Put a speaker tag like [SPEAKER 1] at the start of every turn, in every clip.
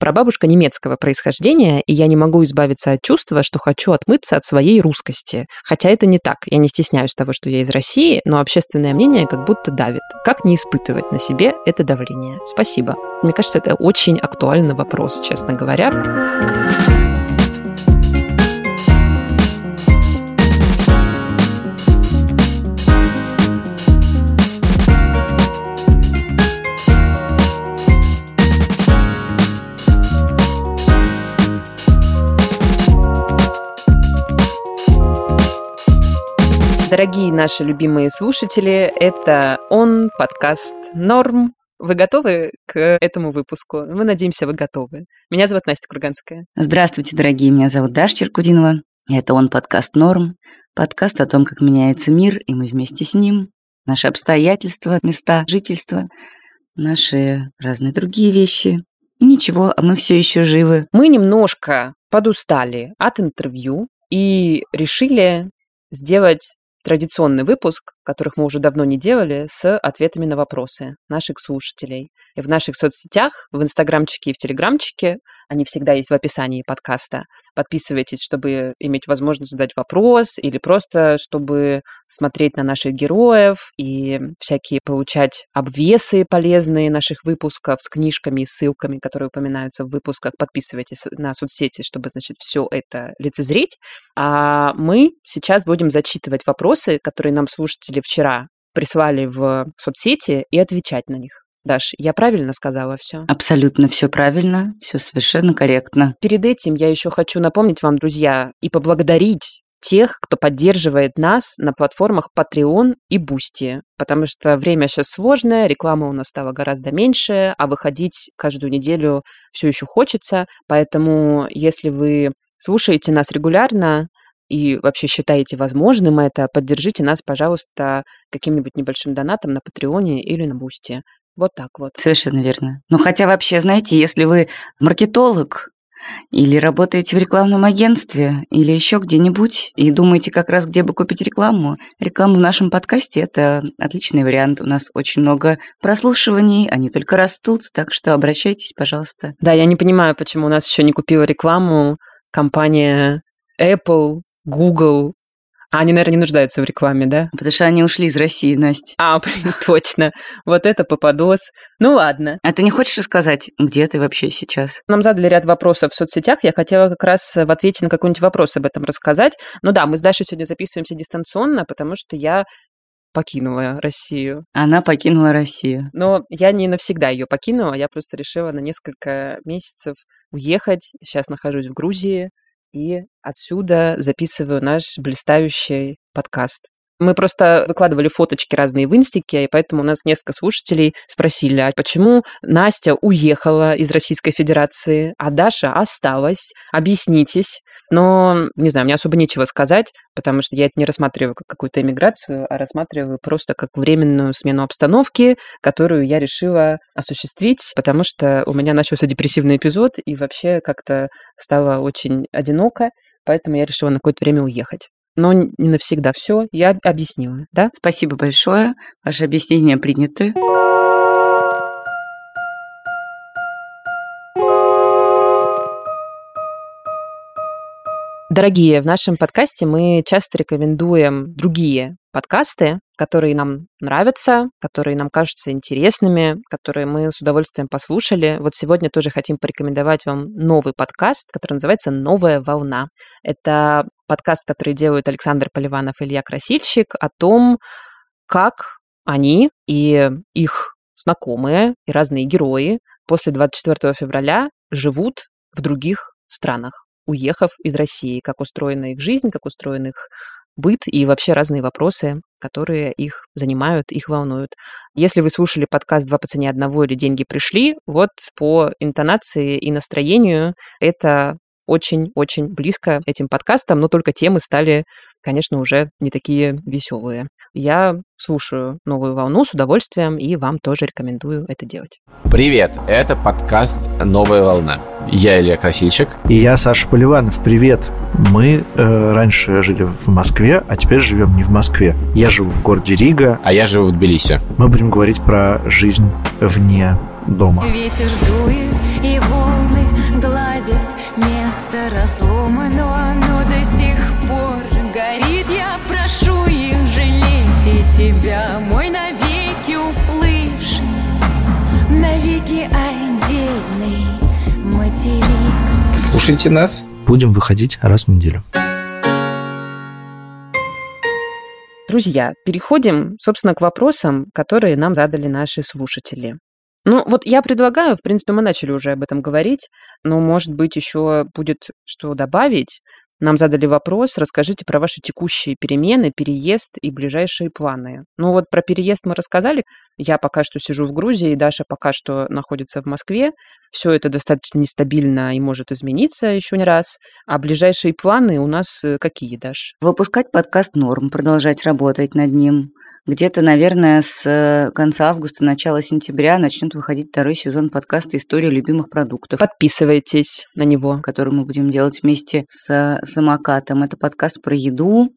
[SPEAKER 1] прабабушка немецкого происхождения, и я не могу избавиться от чувства, что хочу отмыться от своей русскости. Хотя это не так. Я не стесняюсь того, что я из России, но общественное мнение как будто давит. Как не испытывать на себе это давление? Спасибо. Мне кажется, это очень актуальный вопрос, честно говоря. Дорогие наши любимые слушатели, это он, подкаст «Норм». Вы готовы к этому выпуску? Мы надеемся, вы готовы. Меня зовут Настя Курганская.
[SPEAKER 2] Здравствуйте, дорогие. Меня зовут Даша Черкудинова. Это он, подкаст «Норм». Подкаст о том, как меняется мир, и мы вместе с ним. Наши обстоятельства, места жительства, наши разные другие вещи. Ничего, а мы все еще живы.
[SPEAKER 1] Мы немножко подустали от интервью и решили сделать традиционный выпуск, которых мы уже давно не делали, с ответами на вопросы наших слушателей. И в наших соцсетях, в инстаграмчике и в телеграмчике, они всегда есть в описании подкаста. Подписывайтесь, чтобы иметь возможность задать вопрос или просто, чтобы смотреть на наших героев и всякие получать обвесы полезные наших выпусков с книжками и ссылками, которые упоминаются в выпусках. Подписывайтесь на соцсети, чтобы, значит, все это лицезреть. А мы сейчас будем зачитывать вопросы, которые нам слушатели вчера прислали в соцсети и отвечать на них. Даш, я правильно сказала все?
[SPEAKER 2] Абсолютно все правильно, все совершенно корректно.
[SPEAKER 1] Перед этим я еще хочу напомнить вам, друзья, и поблагодарить тех, кто поддерживает нас на платформах Patreon и Boosty, потому что время сейчас сложное, реклама у нас стала гораздо меньше, а выходить каждую неделю все еще хочется, поэтому если вы слушаете нас регулярно, и вообще считаете возможным это, поддержите нас, пожалуйста, каким-нибудь небольшим донатом на Патреоне или на Бусти. Вот так вот.
[SPEAKER 2] Совершенно верно. Ну, хотя вообще, знаете, если вы маркетолог, или работаете в рекламном агентстве, или еще где-нибудь, и думаете как раз, где бы купить рекламу. Реклама в нашем подкасте – это отличный вариант. У нас очень много прослушиваний, они только растут, так что обращайтесь, пожалуйста.
[SPEAKER 1] Да, я не понимаю, почему у нас еще не купила рекламу компания Apple, Google, а они, наверное, не нуждаются в рекламе, да?
[SPEAKER 2] Потому что они ушли из России, Настя.
[SPEAKER 1] А, блин, точно. Вот это попадос. Ну ладно.
[SPEAKER 2] А ты не хочешь рассказать, где ты вообще сейчас?
[SPEAKER 1] Нам задали ряд вопросов в соцсетях. Я хотела как раз в ответе на какой-нибудь вопрос об этом рассказать. Ну да, мы с Дашей сегодня записываемся дистанционно, потому что я покинула Россию.
[SPEAKER 2] Она покинула Россию.
[SPEAKER 1] Но я не навсегда ее покинула, я просто решила на несколько месяцев уехать. Сейчас нахожусь в Грузии, и отсюда записываю наш блистающий подкаст. Мы просто выкладывали фоточки разные в инстике, и поэтому у нас несколько слушателей спросили, а почему Настя уехала из Российской Федерации, а Даша осталась? Объяснитесь. Но, не знаю, мне особо нечего сказать, потому что я это не рассматриваю как какую-то эмиграцию, а рассматриваю просто как временную смену обстановки, которую я решила осуществить, потому что у меня начался депрессивный эпизод, и вообще как-то стало очень одиноко, поэтому я решила на какое-то время уехать но не навсегда. Все, я объяснила, да?
[SPEAKER 2] Спасибо большое. Ваши объяснения приняты.
[SPEAKER 1] Дорогие, в нашем подкасте мы часто рекомендуем другие подкасты, которые нам нравятся, которые нам кажутся интересными, которые мы с удовольствием послушали. Вот сегодня тоже хотим порекомендовать вам новый подкаст, который называется «Новая волна». Это подкаст, который делают Александр Поливанов и Илья Красильщик, о том, как они и их знакомые и разные герои после 24 февраля живут в других странах уехав из России, как устроена их жизнь, как устроен их быт и вообще разные вопросы, которые их занимают, их волнуют. Если вы слушали подкаст «Два по цене одного» или «Деньги пришли», вот по интонации и настроению это очень-очень близко этим подкастам, но только темы стали, конечно, уже не такие веселые. Я слушаю «Новую волну» с удовольствием и вам тоже рекомендую это делать.
[SPEAKER 3] Привет, это подкаст «Новая волна». Я Илья Красильчик.
[SPEAKER 4] И я Саша Поливанов. Привет. Мы э, раньше жили в Москве, а теперь живем не в Москве. Я живу в городе Рига.
[SPEAKER 3] А я живу в Тбилиси.
[SPEAKER 4] Мы будем говорить про жизнь вне дома.
[SPEAKER 5] Ветер дует, и волны заросло мно, но тебя, мой навеки уплывший, навеки отдельный материк.
[SPEAKER 3] Слушайте нас.
[SPEAKER 4] Будем выходить раз в неделю.
[SPEAKER 1] Друзья, переходим, собственно, к вопросам, которые нам задали наши слушатели. Ну, вот я предлагаю, в принципе, мы начали уже об этом говорить, но, может быть, еще будет что добавить. Нам задали вопрос, расскажите про ваши текущие перемены, переезд и ближайшие планы. Ну вот про переезд мы рассказали. Я пока что сижу в Грузии, Даша пока что находится в Москве. Все это достаточно нестабильно и может измениться еще не раз. А ближайшие планы у нас э, какие, Даш?
[SPEAKER 2] Выпускать подкаст «Норм», продолжать работать над ним. Где-то, наверное, с э, конца августа, начала сентября начнет выходить второй сезон подкаста «История любимых продуктов».
[SPEAKER 1] Подписывайтесь на него.
[SPEAKER 2] Который мы будем делать вместе с самокатом. Это подкаст про еду,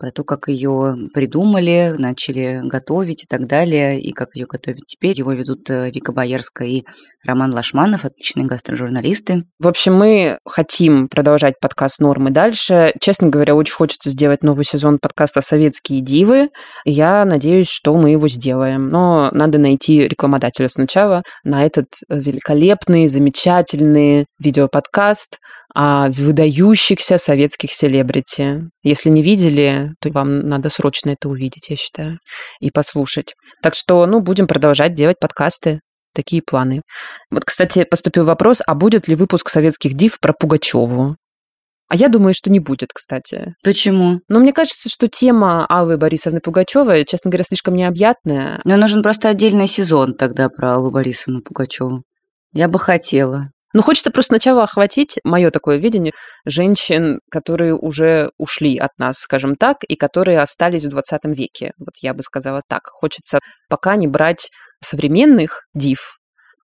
[SPEAKER 2] про то, как ее придумали, начали готовить и так далее, и как ее готовят теперь. Его ведут э, Вика Боярская и Роман Лашманов, отличные гастрожурналисты.
[SPEAKER 1] В общем, мы хотим продолжать подкаст «Нормы» дальше. Честно говоря, очень хочется сделать новый сезон подкаста «Советские дивы». Я надеюсь, что мы его сделаем. Но надо найти рекламодателя сначала на этот э, великолепный, замечательный видеоподкаст о выдающихся советских селебрити. Если не видели, то вам надо срочно это увидеть, я считаю, и послушать. Так что, ну, будем продолжать делать подкасты. Такие планы. Вот, кстати, поступил вопрос, а будет ли выпуск советских див про Пугачеву? А я думаю, что не будет, кстати.
[SPEAKER 2] Почему?
[SPEAKER 1] Но мне кажется, что тема Аллы Борисовны Пугачевой, честно говоря, слишком необъятная.
[SPEAKER 2] Но нужен просто отдельный сезон тогда про Аллу Борисовну Пугачеву. Я бы хотела.
[SPEAKER 1] Ну, хочется просто сначала охватить мое такое видение женщин, которые уже ушли от нас, скажем так, и которые остались в 20 веке. Вот я бы сказала так. Хочется пока не брать современных див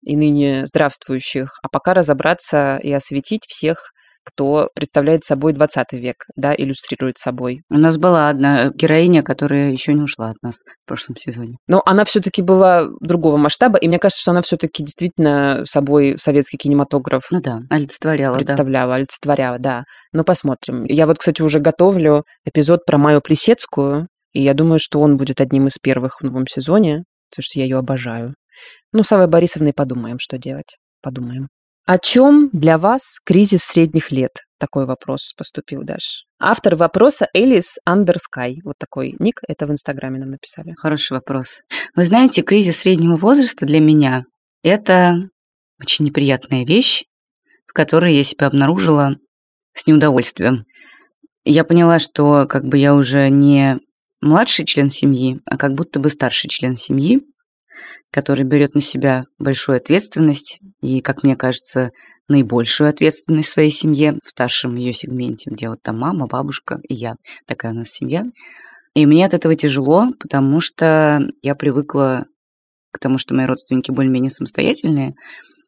[SPEAKER 1] и ныне здравствующих, а пока разобраться и осветить всех кто представляет собой 20 век, да, иллюстрирует собой.
[SPEAKER 2] У нас была одна героиня, которая еще не ушла от нас в прошлом сезоне.
[SPEAKER 1] Но она все-таки была другого масштаба, и мне кажется, что она все-таки действительно собой советский кинематограф
[SPEAKER 2] ну да, олицетворяла,
[SPEAKER 1] представляла, да. олицетворяла, да. Но посмотрим. Я вот, кстати, уже готовлю эпизод про Майю Плесецкую, и я думаю, что он будет одним из первых в новом сезоне, потому что я ее обожаю. Ну, с Авой Борисовной подумаем, что делать. Подумаем. О чем для вас кризис средних лет? Такой вопрос поступил Даш. Автор вопроса Элис Андерскай. Вот такой ник, это в Инстаграме нам написали.
[SPEAKER 2] Хороший вопрос. Вы знаете, кризис среднего возраста для меня – это очень неприятная вещь, в которой я себя обнаружила с неудовольствием. Я поняла, что как бы я уже не младший член семьи, а как будто бы старший член семьи, который берет на себя большую ответственность и, как мне кажется, наибольшую ответственность в своей семье, в старшем ее сегменте, где вот там мама, бабушка и я. Такая у нас семья. И мне от этого тяжело, потому что я привыкла к тому, что мои родственники более-менее самостоятельные,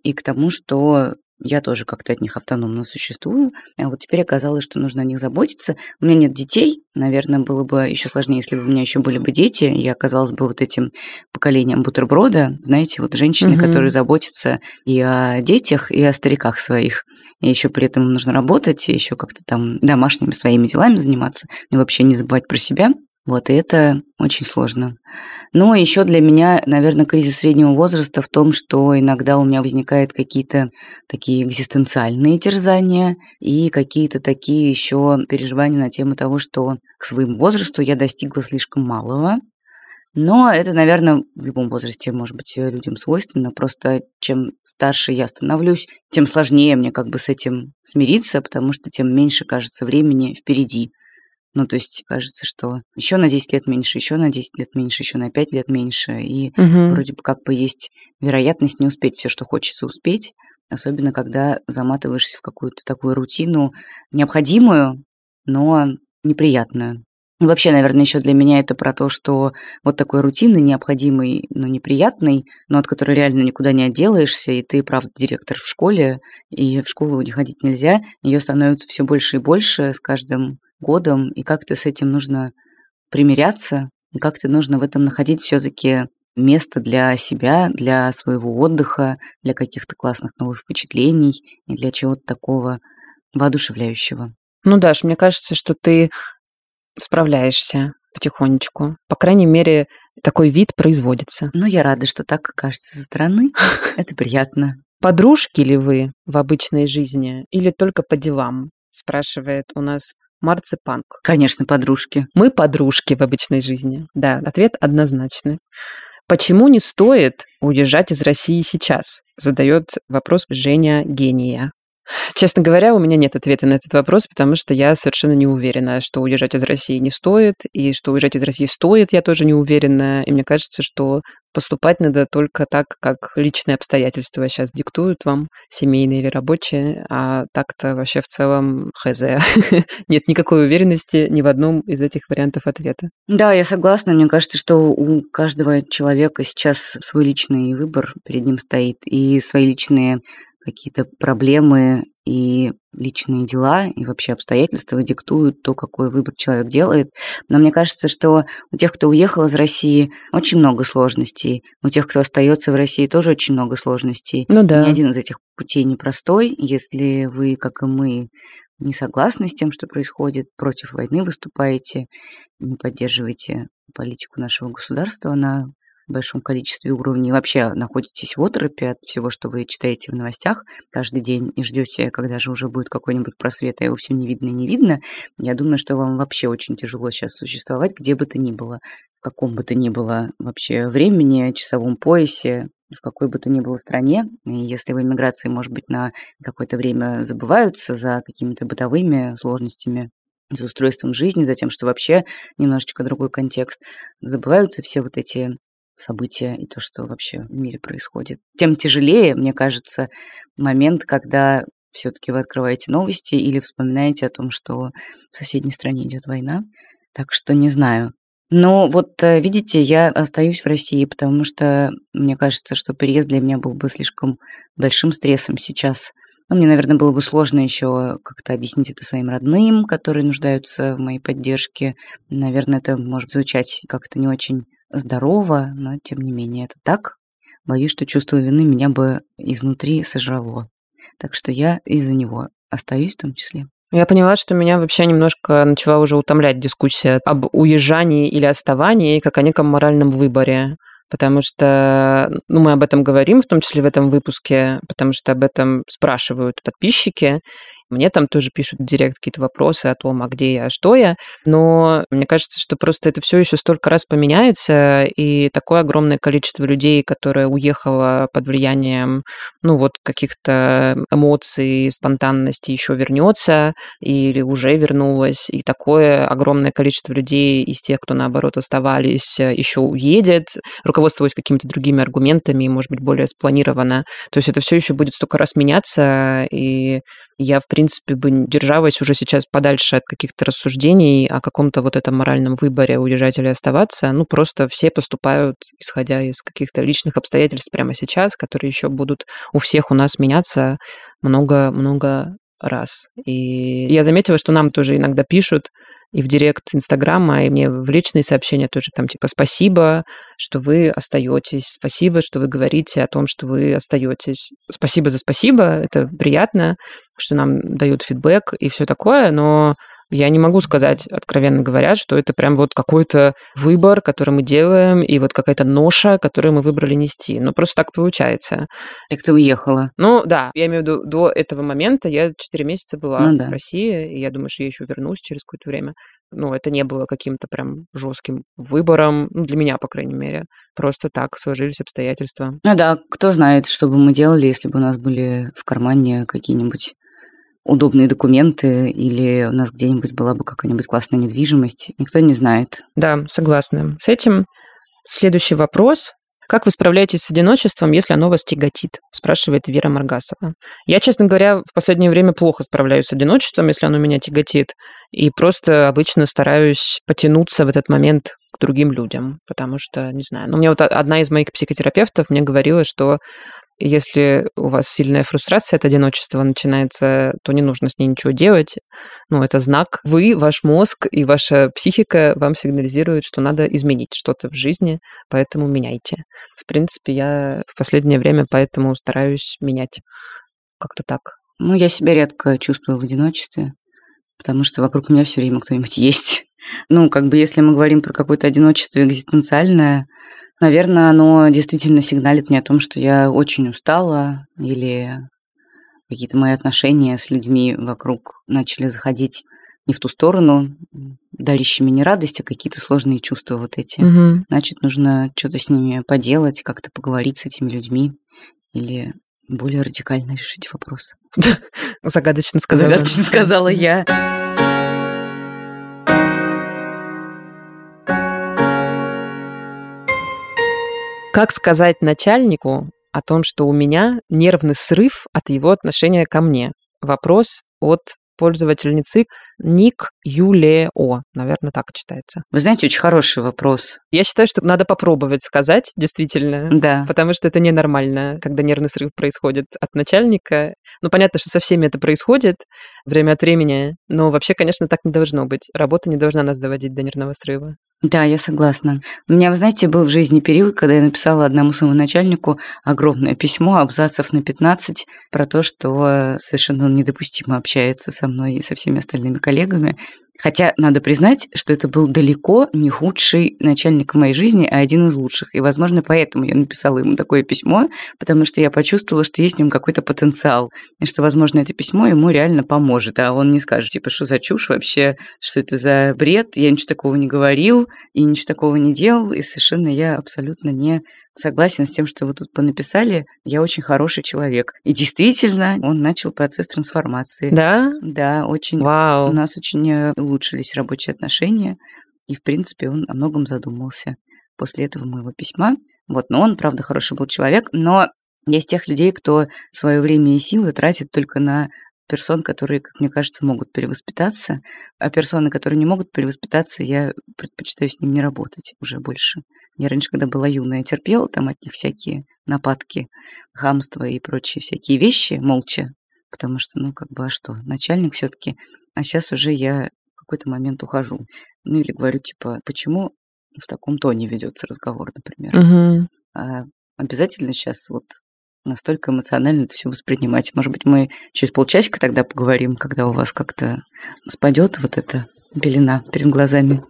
[SPEAKER 2] и к тому, что я тоже как-то от них автономно существую. А вот теперь оказалось, что нужно о них заботиться. У меня нет детей. Наверное, было бы еще сложнее, если бы у меня еще были бы дети. Я оказалась бы вот этим поколением бутерброда. Знаете, вот женщины, угу. которые заботятся и о детях, и о стариках своих. И еще при этом нужно работать, и еще как-то там домашними своими делами заниматься. И вообще не забывать про себя. Вот, и это очень сложно. Но еще для меня, наверное, кризис среднего возраста в том, что иногда у меня возникают какие-то такие экзистенциальные терзания и какие-то такие еще переживания на тему того, что к своему возрасту я достигла слишком малого. Но это, наверное, в любом возрасте, может быть, людям свойственно. Просто чем старше я становлюсь, тем сложнее мне как бы с этим смириться, потому что тем меньше, кажется, времени впереди. Ну, то есть кажется, что еще на 10 лет меньше, еще на 10 лет меньше, еще на 5 лет меньше. И угу. вроде бы как бы есть вероятность не успеть все, что хочется успеть. Особенно, когда заматываешься в какую-то такую рутину, необходимую, но неприятную. И вообще, наверное, еще для меня это про то, что вот такой рутины необходимый, но неприятный, но от которой реально никуда не отделаешься, и ты, правда, директор в школе, и в школу не ходить нельзя, ее становится все больше и больше с каждым годом, и как-то с этим нужно примиряться, и как-то нужно в этом находить все-таки место для себя, для своего отдыха, для каких-то классных новых впечатлений и для чего-то такого воодушевляющего.
[SPEAKER 1] Ну, Даш, мне кажется, что ты справляешься потихонечку. По крайней мере, такой вид производится.
[SPEAKER 2] Ну, я рада, что так кажется со стороны. Это приятно.
[SPEAKER 1] Подружки ли вы в обычной жизни или только по делам? Спрашивает у нас Марципанк.
[SPEAKER 2] Конечно, подружки.
[SPEAKER 1] Мы подружки в обычной жизни. Да, ответ однозначный. Почему не стоит уезжать из России сейчас? Задает вопрос Женя Гения. Честно говоря, у меня нет ответа на этот вопрос, потому что я совершенно не уверена, что уезжать из России не стоит, и что уезжать из России стоит, я тоже не уверена. И мне кажется, что поступать надо только так, как личные обстоятельства сейчас диктуют вам, семейные или рабочие, а так-то вообще в целом хз. Нет никакой уверенности ни в одном из этих вариантов ответа.
[SPEAKER 2] Да, я согласна. Мне кажется, что у каждого человека сейчас свой личный выбор перед ним стоит, и свои личные какие-то проблемы и личные дела и вообще обстоятельства диктуют то, какой выбор человек делает. Но мне кажется, что у тех, кто уехал из России, очень много сложностей. У тех, кто остается в России, тоже очень много сложностей.
[SPEAKER 1] Ну да.
[SPEAKER 2] Ни один из этих путей непростой. Если вы, как и мы, не согласны с тем, что происходит, против войны выступаете, не поддерживаете политику нашего государства на большом количестве уровней, вообще находитесь в оторопе от всего, что вы читаете в новостях каждый день и ждете, когда же уже будет какой-нибудь просвет, а его все не видно и не видно, я думаю, что вам вообще очень тяжело сейчас существовать, где бы то ни было, в каком бы то ни было вообще времени, часовом поясе, в какой бы то ни было стране. И если в эмиграции, может быть, на какое-то время забываются за какими-то бытовыми сложностями, за устройством жизни, за тем, что вообще немножечко другой контекст, забываются все вот эти события и то, что вообще в мире происходит. Тем тяжелее, мне кажется, момент, когда все-таки вы открываете новости или вспоминаете о том, что в соседней стране идет война. Так что не знаю. Но вот, э, видите, я остаюсь в России, потому что мне кажется, что переезд для меня был бы слишком большим стрессом сейчас. Ну, мне, наверное, было бы сложно еще как-то объяснить это своим родным, которые нуждаются в моей поддержке. Наверное, это может звучать как-то не очень здорово, но тем не менее это так. Боюсь, что чувство вины меня бы изнутри сожрало. Так что я из-за него остаюсь в том числе.
[SPEAKER 1] Я поняла, что меня вообще немножко начала уже утомлять дискуссия об уезжании или оставании, как о неком моральном выборе. Потому что ну, мы об этом говорим, в том числе в этом выпуске, потому что об этом спрашивают подписчики. Мне там тоже пишут директ какие-то вопросы о том, а где я, а что я. Но мне кажется, что просто это все еще столько раз поменяется, и такое огромное количество людей, которое уехало под влиянием, ну вот, каких-то эмоций, спонтанности еще вернется или уже вернулось, и такое огромное количество людей из тех, кто, наоборот, оставались, еще уедет, руководствуясь какими-то другими аргументами, может быть, более спланированно. То есть это все еще будет столько раз меняться, и я, в принципе, бы держалась уже сейчас подальше от каких-то рассуждений о каком-то вот этом моральном выборе, уезжать или оставаться. Ну, просто все поступают, исходя из каких-то личных обстоятельств прямо сейчас, которые еще будут у всех у нас меняться много-много раз. И я заметила, что нам тоже иногда пишут, и в директ Инстаграма, и мне в личные сообщения тоже там типа спасибо, что вы остаетесь, спасибо, что вы говорите о том, что вы остаетесь. Спасибо за спасибо, это приятно, что нам дают фидбэк и все такое, но я не могу сказать, откровенно говоря, что это прям вот какой-то выбор, который мы делаем, и вот какая-то ноша, которую мы выбрали нести. Ну, просто так получается.
[SPEAKER 2] Так ты уехала?
[SPEAKER 1] Ну, да. Я имею в виду, до этого момента я 4 месяца была ну, да. в России, и я думаю, что я еще вернусь через какое-то время. Ну, это не было каким-то прям жестким выбором, ну, для меня, по крайней мере. Просто так сложились обстоятельства.
[SPEAKER 2] Ну да, кто знает, что бы мы делали, если бы у нас были в кармане какие-нибудь удобные документы или у нас где-нибудь была бы какая-нибудь классная недвижимость. Никто не знает.
[SPEAKER 1] Да, согласна с этим. Следующий вопрос. Как вы справляетесь с одиночеством, если оно вас тяготит? Спрашивает Вера Маргасова. Я, честно говоря, в последнее время плохо справляюсь с одиночеством, если оно меня тяготит. И просто обычно стараюсь потянуться в этот момент к другим людям, потому что, не знаю, ну, мне вот одна из моих психотерапевтов мне говорила, что если у вас сильная фрустрация от одиночества начинается, то не нужно с ней ничего делать. Ну, это знак. Вы, ваш мозг и ваша психика вам сигнализируют, что надо изменить что-то в жизни, поэтому меняйте. В принципе, я в последнее время поэтому стараюсь менять как-то так.
[SPEAKER 2] Ну, я себя редко чувствую в одиночестве, потому что вокруг меня все время кто-нибудь есть. Ну, как бы если мы говорим про какое-то одиночество экзистенциальное, наверное, оно действительно сигналит мне о том, что я очень устала или какие-то мои отношения с людьми вокруг начали заходить не в ту сторону, дарящими не радость, а какие-то сложные чувства вот эти.
[SPEAKER 1] Мгм.
[SPEAKER 2] Значит, нужно что-то с ними поделать, как-то поговорить с этими людьми или более радикально решить вопрос.
[SPEAKER 1] Загадочно сказала.
[SPEAKER 2] Загадочно сказала я.
[SPEAKER 1] Как сказать начальнику о том, что у меня нервный срыв от его отношения ко мне? Вопрос от пользовательницы Ник Юлео. Наверное, так читается.
[SPEAKER 2] Вы знаете, очень хороший вопрос.
[SPEAKER 1] Я считаю, что надо попробовать сказать, действительно.
[SPEAKER 2] Да.
[SPEAKER 1] Потому что это ненормально, когда нервный срыв происходит от начальника. Ну, понятно, что со всеми это происходит время от времени, но вообще, конечно, так не должно быть. Работа не должна нас доводить до нервного срыва.
[SPEAKER 2] Да, я согласна. У меня, вы знаете, был в жизни период, когда я написала одному своему начальнику огромное письмо, абзацев на 15, про то, что совершенно он недопустимо общается со мной и со всеми остальными коллегами. Хотя надо признать, что это был далеко не худший начальник в моей жизни, а один из лучших. И, возможно, поэтому я написала ему такое письмо, потому что я почувствовала, что есть в нем какой-то потенциал, и что, возможно, это письмо ему реально поможет, а он не скажет, типа, что за чушь вообще, что это за бред, я ничего такого не говорил, и ничего такого не делал, и совершенно я абсолютно не согласен с тем, что вы тут понаписали. Я очень хороший человек. И действительно, он начал процесс трансформации.
[SPEAKER 1] Да?
[SPEAKER 2] Да, очень. У
[SPEAKER 1] Вау.
[SPEAKER 2] нас очень э, улучшились рабочие отношения, и, в принципе, он о многом задумался после этого моего письма. Вот, но он, правда, хороший был человек, но я из тех людей, кто свое время и силы тратит только на персон, которые, как мне кажется, могут перевоспитаться, а персоны, которые не могут перевоспитаться, я предпочитаю с ним не работать уже больше. Я раньше, когда была юная, терпела там от них всякие нападки, хамство и прочие всякие вещи молча, потому что, ну, как бы, а что, начальник все таки А сейчас уже я какой-то момент ухожу. Ну, или говорю, типа, почему в таком тоне ведется разговор, например.
[SPEAKER 1] Мгм.
[SPEAKER 2] А обязательно сейчас вот настолько эмоционально это все воспринимать. Может быть, мы через полчасика тогда поговорим, когда у вас как-то спадет вот эта пелена перед глазами.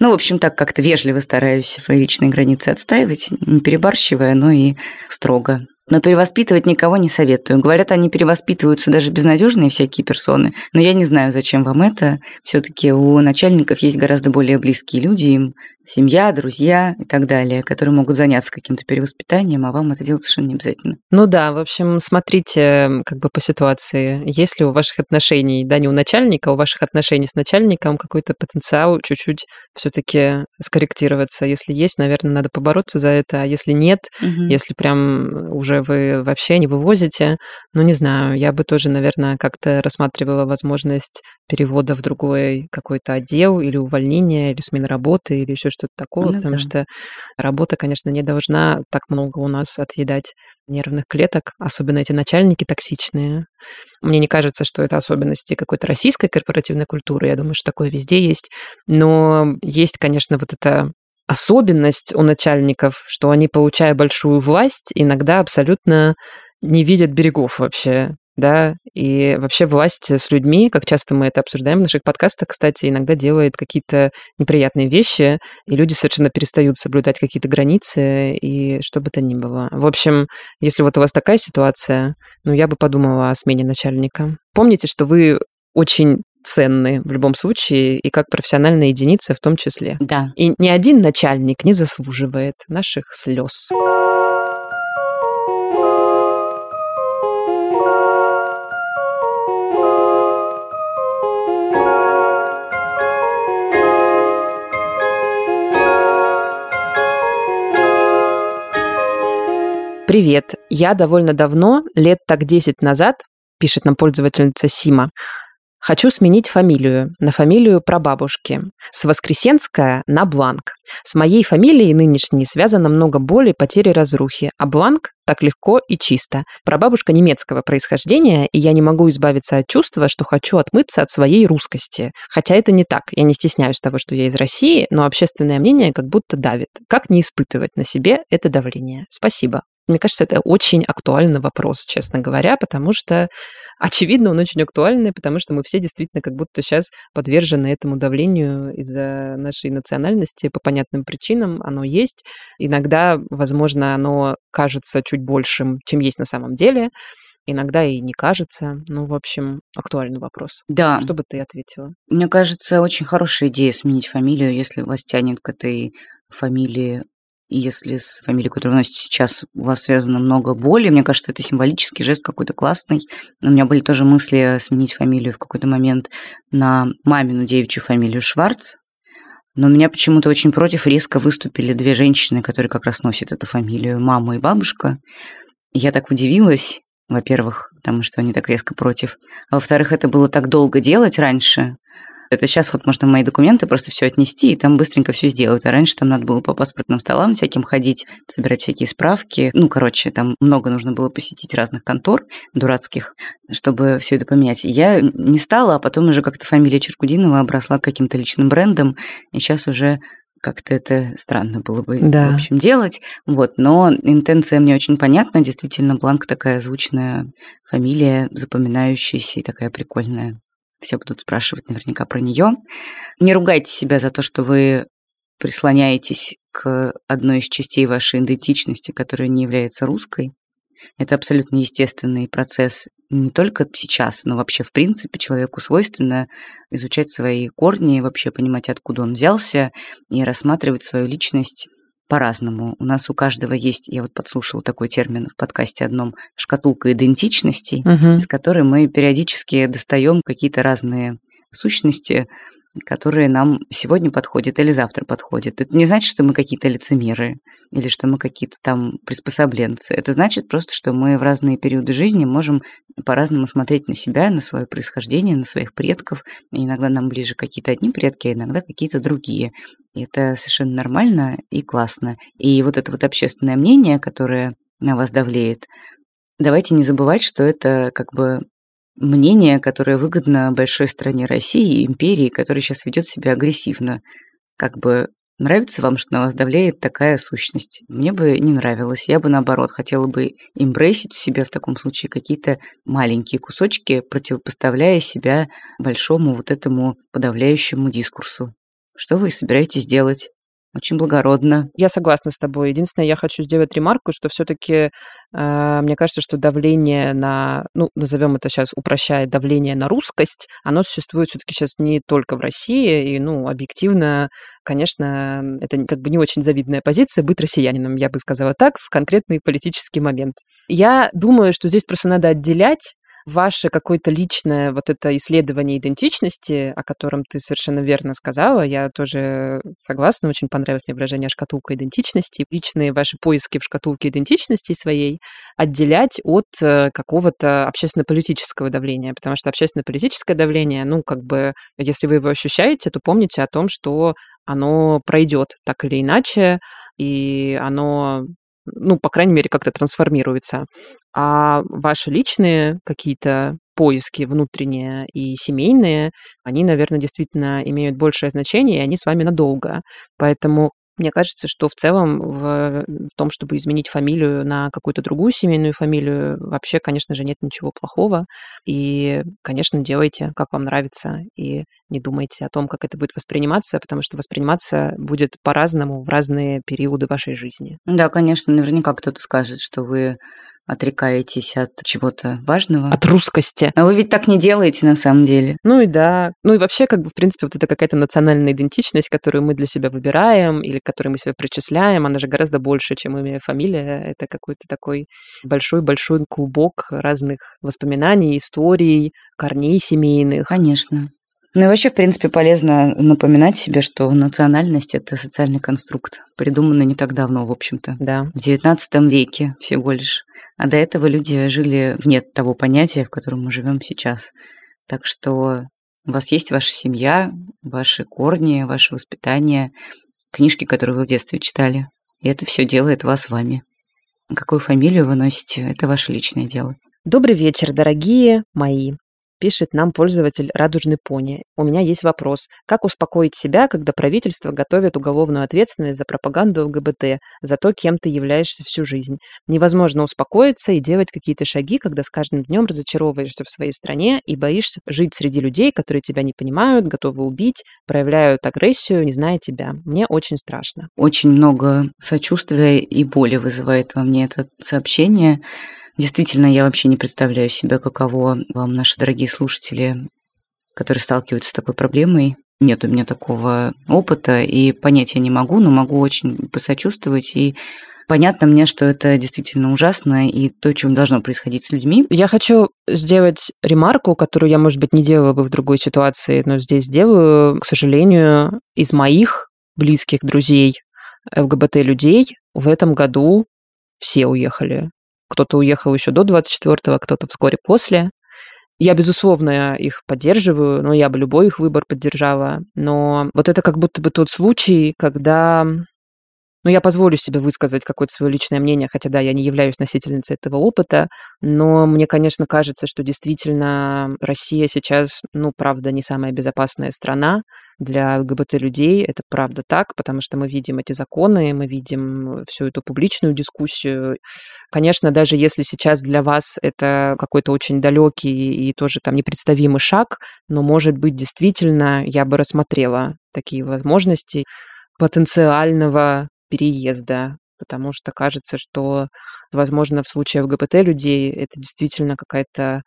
[SPEAKER 2] Ну, в общем, так как-то вежливо стараюсь свои личные границы отстаивать, не перебарщивая, но и строго. Но перевоспитывать никого не советую. Говорят, они перевоспитываются даже безнадежные всякие персоны. Но я не знаю, зачем вам это. Все-таки у начальников есть гораздо более близкие люди, им семья, друзья и так далее, которые могут заняться каким-то перевоспитанием, а вам это делать совершенно не обязательно.
[SPEAKER 1] Ну да, в общем, смотрите как бы по ситуации. Если у ваших отношений, да, не у начальника, а у ваших отношений с начальником какой-то потенциал чуть-чуть все-таки скорректироваться. Если есть, наверное, надо побороться за это. А если нет,
[SPEAKER 2] Мгм.
[SPEAKER 1] если прям уже вы вообще не вывозите, ну, не знаю, я бы тоже, наверное, как-то рассматривала возможность перевода в другой какой-то отдел или увольнения, или смены работы, или еще что-то такого,
[SPEAKER 2] Ну
[SPEAKER 1] потому
[SPEAKER 2] да.
[SPEAKER 1] что работа, конечно, не должна так много у нас отъедать нервных клеток, особенно эти начальники токсичные. Мне не кажется, что это особенности какой-то российской корпоративной культуры. Я думаю, что такое везде есть. Но есть, конечно, вот эта особенность у начальников, что они, получая большую власть, иногда абсолютно не видят берегов вообще, да, и вообще власть с людьми, как часто мы это обсуждаем в наших подкастах, кстати, иногда делает какие-то неприятные вещи, и люди совершенно перестают соблюдать какие-то границы, и что бы то ни было. В общем, если вот у вас такая ситуация, ну, я бы подумала о смене начальника. Помните, что вы очень ценны в любом случае, и как профессиональная единица в том числе.
[SPEAKER 2] Да.
[SPEAKER 1] И ни один начальник не заслуживает наших слез. Привет. Я довольно давно, лет так 10 назад, пишет нам пользовательница Сима, Хочу сменить фамилию на фамилию прабабушки. С Воскресенская на Бланк. С моей фамилией нынешней связано много боли, потери, разрухи, а Бланк так легко и чисто. Прабабушка немецкого происхождения, и я не могу избавиться от чувства, что хочу отмыться от своей русскости. Хотя это не так. Я не стесняюсь того, что я из России, но общественное мнение как будто давит. Как не испытывать на себе это давление? Спасибо. Мне кажется, это очень актуальный вопрос, честно говоря, потому что, очевидно, он очень актуальный, потому что мы все действительно как будто сейчас подвержены этому давлению из-за нашей национальности по понятным причинам. Оно есть. Иногда, возможно, оно кажется чуть большим, чем есть на самом деле. Иногда и не кажется. Ну, в общем, актуальный вопрос.
[SPEAKER 2] Да.
[SPEAKER 1] Что бы ты ответила?
[SPEAKER 2] Мне кажется, очень хорошая идея сменить фамилию, если вас тянет к этой фамилии и если с фамилией, которую вы носите сейчас, у вас связано много боли, мне кажется, это символический жест какой-то классный. У меня были тоже мысли сменить фамилию в какой-то момент на мамину девичью фамилию Шварц, но меня почему-то очень против резко выступили две женщины, которые как раз носят эту фамилию, мама и бабушка. И я так удивилась, во-первых, потому что они так резко против. А во-вторых, это было так долго делать раньше. Это сейчас вот можно мои документы просто все отнести, и там быстренько все сделают. А раньше там надо было по паспортным столам всяким ходить, собирать всякие справки. Ну, короче, там много нужно было посетить разных контор дурацких, чтобы все это поменять. я не стала, а потом уже как-то фамилия Черкудинова обросла каким-то личным брендом, и сейчас уже как-то это странно было бы, да. в общем, делать. Вот, но интенция мне очень понятна. Действительно, Бланк такая звучная фамилия, запоминающаяся и такая прикольная. Все будут спрашивать наверняка про нее. Не ругайте себя за то, что вы прислоняетесь к одной из частей вашей идентичности, которая не является русской. Это абсолютно естественный процесс не только сейчас, но вообще в принципе человеку свойственно изучать свои корни, вообще понимать, откуда он взялся, и рассматривать свою личность по-разному. У нас у каждого есть, я вот подслушала такой термин в подкасте одном, шкатулка идентичностей, угу. из которой мы периодически достаем какие-то разные сущности, которые нам сегодня подходят или завтра подходят. Это не значит, что мы какие-то лицемеры или что мы какие-то там приспособленцы. Это значит просто, что мы в разные периоды жизни можем по-разному смотреть на себя, на свое происхождение, на своих предков. И иногда нам ближе какие-то одни предки, а иногда какие-то другие. И это совершенно нормально и классно. И вот это вот общественное мнение, которое на вас давлеет, давайте не забывать, что это как бы мнение, которое выгодно большой стране России и империи, которая сейчас ведет себя агрессивно. Как бы нравится вам, что на вас давляет такая сущность? Мне бы не нравилось. Я бы, наоборот, хотела бы имбрейсить в себе в таком случае какие-то маленькие кусочки, противопоставляя себя большому вот этому подавляющему дискурсу. Что вы собираетесь делать? Очень благородно.
[SPEAKER 1] Я согласна с тобой. Единственное, я хочу сделать ремарку, что все-таки э, мне кажется, что давление на, ну, назовем это сейчас, упрощая давление на русскость, оно существует все-таки сейчас не только в России, и, ну, объективно, конечно, это как бы не очень завидная позиция быть россиянином, я бы сказала так, в конкретный политический момент. Я думаю, что здесь просто надо отделять ваше какое-то личное вот это исследование идентичности, о котором ты совершенно верно сказала, я тоже согласна, очень понравилось мне выражение «шкатулка идентичности», личные ваши поиски в шкатулке идентичности своей отделять от э, какого-то общественно-политического давления, потому что общественно-политическое давление, ну, как бы, если вы его ощущаете, то помните о том, что оно пройдет так или иначе, и оно ну, по крайней мере, как-то трансформируется. А ваши личные какие-то поиски внутренние и семейные, они, наверное, действительно имеют большее значение, и они с вами надолго. Поэтому мне кажется, что в целом в, в том, чтобы изменить фамилию на какую-то другую семейную фамилию, вообще, конечно же, нет ничего плохого. И, конечно, делайте, как вам нравится, и не думайте о том, как это будет восприниматься, потому что восприниматься будет по-разному в разные периоды вашей жизни.
[SPEAKER 2] Да, конечно, наверняка кто-то скажет, что вы отрекаетесь от чего-то важного.
[SPEAKER 1] От русскости.
[SPEAKER 2] А вы ведь так не делаете на самом деле.
[SPEAKER 1] Ну и да. Ну и вообще, как бы, в принципе, вот это какая-то национальная идентичность, которую мы для себя выбираем или к которой мы себя причисляем, она же гораздо больше, чем имя и фамилия. Это какой-то такой большой-большой клубок разных воспоминаний, историй, корней семейных.
[SPEAKER 2] Конечно. Ну и вообще, в принципе, полезно напоминать себе, что национальность – это социальный конструкт, придуманный не так давно, в общем-то.
[SPEAKER 1] Да.
[SPEAKER 2] В XIX веке всего лишь. А до этого люди жили вне того понятия, в котором мы живем сейчас. Так что у вас есть ваша семья, ваши корни, ваше воспитание, книжки, которые вы в детстве читали. И это все делает вас вами. Какую фамилию вы носите – это ваше личное дело.
[SPEAKER 1] Добрый вечер, дорогие мои. Пишет нам пользователь «Радужный пони». У меня есть вопрос. Как успокоить себя, когда правительство готовит уголовную ответственность за пропаганду ЛГБТ, за то, кем ты являешься всю жизнь? Невозможно успокоиться и делать какие-то шаги, когда с каждым днем разочаровываешься в своей стране и боишься жить среди людей, которые тебя не понимают, готовы убить, проявляют агрессию, не зная тебя. Мне очень страшно.
[SPEAKER 2] Очень много сочувствия и боли вызывает во мне это сообщение. Действительно, я вообще не представляю себе, каково вам, наши дорогие слушатели, которые сталкиваются с такой проблемой. Нет у меня такого опыта, и понять я не могу, но могу очень посочувствовать и Понятно мне, что это действительно ужасно и то, чем должно происходить с людьми.
[SPEAKER 1] Я хочу сделать ремарку, которую я, может быть, не делала бы в другой ситуации, но здесь делаю, к сожалению, из моих близких друзей ЛГБТ-людей в этом году все уехали кто-то уехал еще до 24-го, кто-то вскоре после. Я, безусловно, их поддерживаю, но я бы любой их выбор поддержала. Но вот это как будто бы тот случай, когда ну, я позволю себе высказать какое-то свое личное мнение, хотя, да, я не являюсь носительницей этого опыта, но мне, конечно, кажется, что действительно Россия сейчас, ну, правда, не самая безопасная страна для ЛГБТ-людей. Это правда так, потому что мы видим эти законы, мы видим всю эту публичную дискуссию. Конечно, даже если сейчас для вас это какой-то очень далекий и тоже там непредставимый шаг, но, может быть, действительно я бы рассмотрела такие возможности потенциального переезда, потому что кажется, что, возможно, в случае ЛГБТ людей это действительно какая-то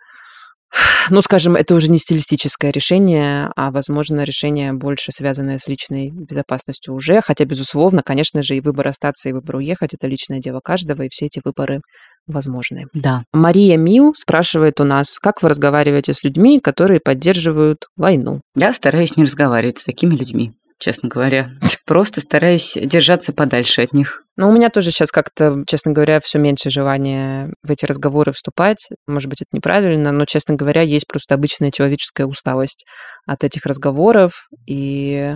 [SPEAKER 1] ну, скажем, это уже не стилистическое решение, а, возможно, решение больше связанное с личной безопасностью уже. Хотя, безусловно, конечно же, и выбор остаться, и выбор уехать – это личное дело каждого, и все эти выборы возможны.
[SPEAKER 2] Да.
[SPEAKER 1] Мария Мил спрашивает у нас, как вы разговариваете с людьми, которые поддерживают войну?
[SPEAKER 2] Я стараюсь не разговаривать с такими людьми честно говоря. Просто стараюсь держаться подальше от них.
[SPEAKER 1] Но у меня тоже сейчас как-то, честно говоря, все меньше желания в эти разговоры вступать. Может быть, это неправильно, но, честно говоря, есть просто обычная человеческая усталость от этих разговоров. И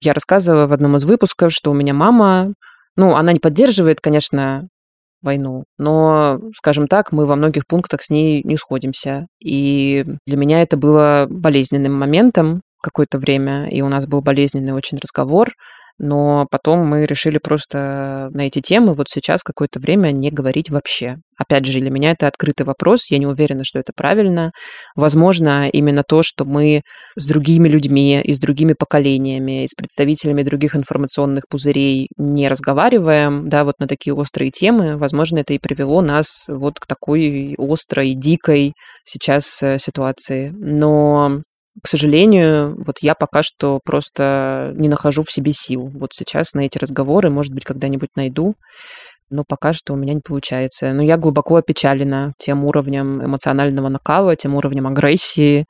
[SPEAKER 1] я рассказывала в одном из выпусков, что у меня мама, ну, она не поддерживает, конечно, войну. Но, скажем так, мы во многих пунктах с ней не сходимся. И для меня это было болезненным моментом, какое-то время, и у нас был болезненный очень разговор, но потом мы решили просто на эти темы вот сейчас какое-то время не говорить вообще. Опять же, для меня это открытый вопрос, я не уверена, что это правильно. Возможно, именно то, что мы с другими людьми и с другими поколениями, и с представителями других информационных пузырей не разговариваем, да, вот на такие острые темы, возможно, это и привело нас вот к такой острой, дикой сейчас э, ситуации. Но к сожалению, вот я пока что просто не нахожу в себе сил. Вот сейчас на эти разговоры, может быть, когда-нибудь найду, но пока что у меня не получается. Но я глубоко опечалена тем уровнем эмоционального накала, тем уровнем агрессии,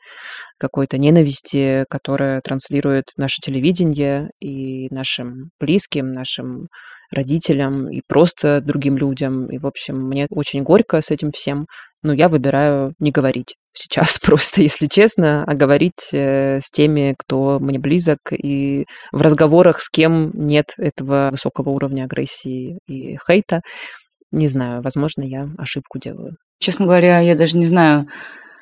[SPEAKER 1] какой-то ненависти, которая транслирует наше телевидение и нашим близким, нашим родителям и просто другим людям. И, в общем, мне очень горько с этим всем, но я выбираю не говорить сейчас просто, если честно, а говорить э, с теми, кто мне близок, и в разговорах с кем нет этого высокого уровня агрессии и хейта. Не знаю, возможно, я ошибку делаю.
[SPEAKER 2] Честно говоря, я даже не знаю,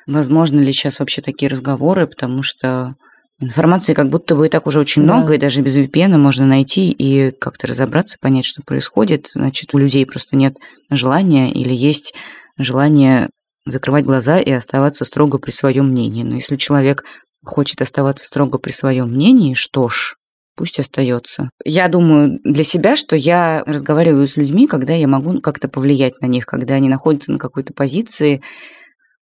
[SPEAKER 2] возможно ли сейчас вообще такие разговоры, потому что Информации как будто бы и так уже очень да. много, и даже без VPN можно найти и как-то разобраться, понять, что происходит. Значит, у людей просто нет желания или есть желание закрывать глаза и оставаться строго при своем мнении. Но если человек хочет оставаться строго при своем мнении, что ж, пусть остается. Я думаю для себя, что я разговариваю с людьми, когда я могу как-то повлиять на них, когда они находятся на какой-то позиции,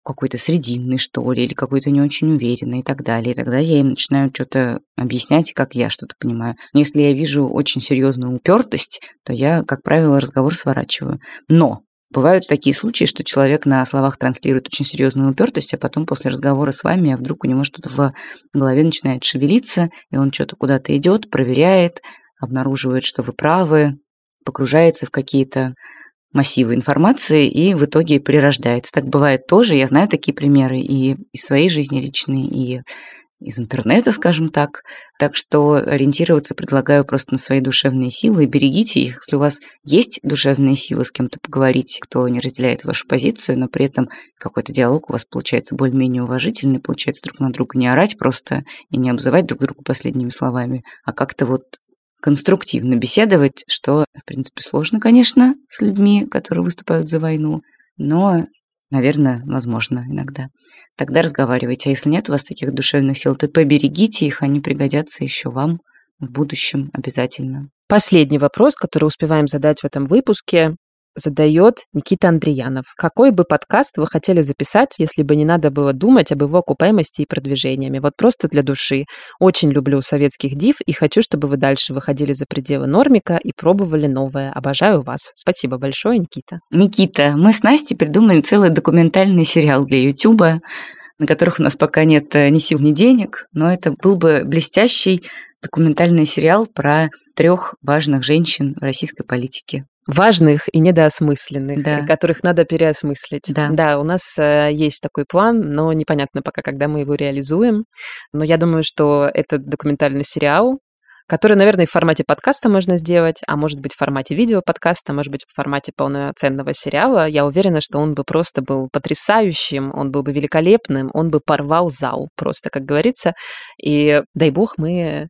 [SPEAKER 2] какой-то срединный, что ли, или какой-то не очень уверенный и так далее. И тогда я им начинаю что-то объяснять, как я что-то понимаю. Но если я вижу очень серьезную упертость, то я, как правило, разговор сворачиваю. Но Бывают такие случаи, что человек на словах транслирует очень серьезную упертость, а потом после разговора с вами, а вдруг у него что-то в голове начинает шевелиться, и он что-то куда-то идет, проверяет, обнаруживает, что вы правы, погружается в какие-то массивы информации и в итоге прирождается. Так бывает тоже, я знаю такие примеры и из своей жизни личной, и из интернета, скажем так. Так что ориентироваться предлагаю просто на свои душевные силы и берегите их. Если у вас есть душевные силы с кем-то поговорить, кто не разделяет вашу позицию, но при этом какой-то диалог у вас получается более-менее уважительный, получается друг на друга не орать просто и не обзывать друг друга последними словами, а как-то вот конструктивно беседовать, что, в принципе, сложно, конечно, с людьми, которые выступают за войну, но Наверное, возможно иногда. Тогда разговаривайте. А если нет у вас таких душевных сил, то поберегите их, они пригодятся еще вам в будущем обязательно.
[SPEAKER 1] Последний вопрос, который успеваем задать в этом выпуске задает Никита Андреянов. Какой бы подкаст вы хотели записать, если бы не надо было думать об его окупаемости и продвижениями? Вот просто для души. Очень люблю советских див и хочу, чтобы вы дальше выходили за пределы нормика и пробовали новое. Обожаю вас. Спасибо большое, Никита.
[SPEAKER 2] Никита, мы с Настей придумали целый документальный сериал для Ютуба, на которых у нас пока нет э, ни сил, ни денег, но это был бы блестящий документальный сериал про трех важных женщин в российской политике
[SPEAKER 1] важных и недоосмысленных, да. которых надо переосмыслить.
[SPEAKER 2] Да.
[SPEAKER 1] да, у нас э, есть такой план, но непонятно пока, когда мы его реализуем. Но я думаю, что этот документальный сериал, который, наверное, в формате подкаста можно сделать, а может быть в формате видео-подкаста, может быть в формате полноценного сериала. Я уверена, что он бы просто был потрясающим, он был бы великолепным, он бы порвал зал, просто, как говорится. И дай бог мы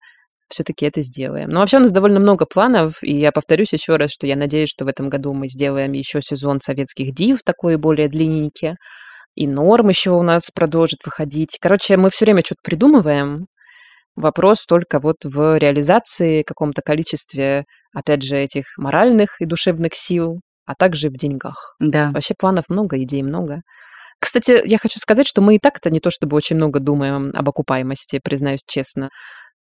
[SPEAKER 1] все-таки это сделаем. Но вообще у нас довольно много планов, и я повторюсь еще раз, что я надеюсь, что в этом году мы сделаем еще сезон советских див, такой более длинненький, и норм еще у нас продолжит выходить. Короче, мы все время что-то придумываем. Вопрос только вот в реализации, каком-то количестве, опять же, этих моральных и душевных сил, а также в деньгах.
[SPEAKER 2] Да.
[SPEAKER 1] Вообще планов много, идей много. Кстати, я хочу сказать, что мы и так-то не то чтобы очень много думаем об окупаемости, признаюсь честно.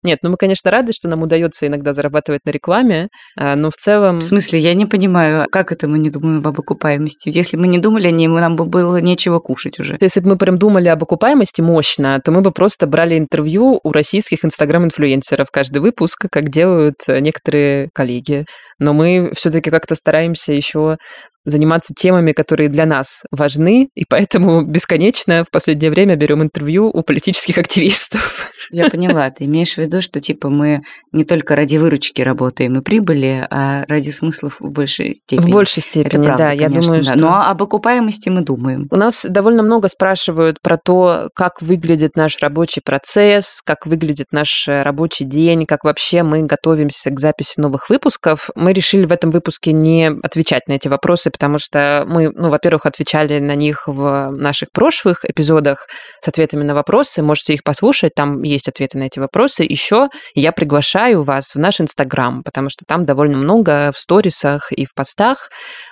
[SPEAKER 1] Нет, ну мы, конечно, рады, что нам удается иногда зарабатывать на рекламе, а, но в целом...
[SPEAKER 2] В смысле, я не понимаю, как это мы не думаем об окупаемости? Если мы не думали о ней, нам бы было нечего кушать уже.
[SPEAKER 1] Если бы мы прям думали об окупаемости мощно, то мы бы просто брали интервью у российских инстаграм-инфлюенсеров каждый выпуск, как делают некоторые коллеги. Но мы все-таки как-то стараемся еще заниматься темами, которые для нас важны, и поэтому бесконечно в последнее время берем интервью у политических активистов.
[SPEAKER 2] Я поняла. Ты имеешь в виду, что типа мы не только ради выручки работаем и прибыли, а ради смыслов в большей степени.
[SPEAKER 1] В большей степени, правда, да.
[SPEAKER 2] Конечно,
[SPEAKER 1] я думаю,
[SPEAKER 2] да.
[SPEAKER 1] что...
[SPEAKER 2] Но об окупаемости мы думаем.
[SPEAKER 1] У нас довольно много спрашивают про то, как выглядит наш рабочий процесс, как выглядит наш рабочий день, как вообще мы готовимся к записи новых выпусков. Мы решили в этом выпуске не отвечать на эти вопросы, потому что мы, ну, во-первых, отвечали на них в наших прошлых эпизодах с ответами на вопросы. Можете их послушать, там есть ответы на эти вопросы. Еще я приглашаю вас в наш Инстаграм, потому что там довольно много в сторисах и в постах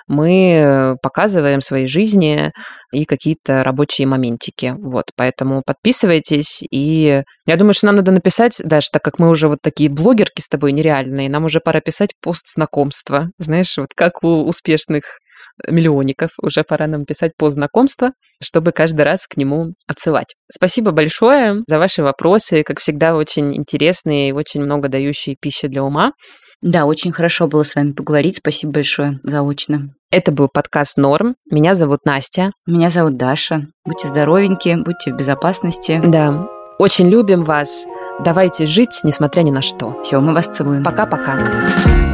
[SPEAKER 1] мы показываем свои жизни и какие-то рабочие моментики. Вот, поэтому подписывайтесь. И я думаю, что нам надо написать, даже так как мы уже вот такие блогерки с тобой нереальные, нам уже пора писать пост знакомства. Знаешь, вот как у успешных миллионников. Уже пора нам писать по знакомству, чтобы каждый раз к нему отсылать. Спасибо большое за ваши вопросы. Как всегда, очень интересные и очень много дающие пищи для ума.
[SPEAKER 2] Да, очень хорошо было с вами поговорить. Спасибо большое заочно.
[SPEAKER 1] Это был подкаст «Норм». Меня зовут Настя.
[SPEAKER 2] Меня зовут Даша. Будьте здоровенькие, будьте в безопасности.
[SPEAKER 1] Да. Очень любим вас. Давайте жить, несмотря ни на что.
[SPEAKER 2] Все, мы вас целуем.
[SPEAKER 1] Пока-пока.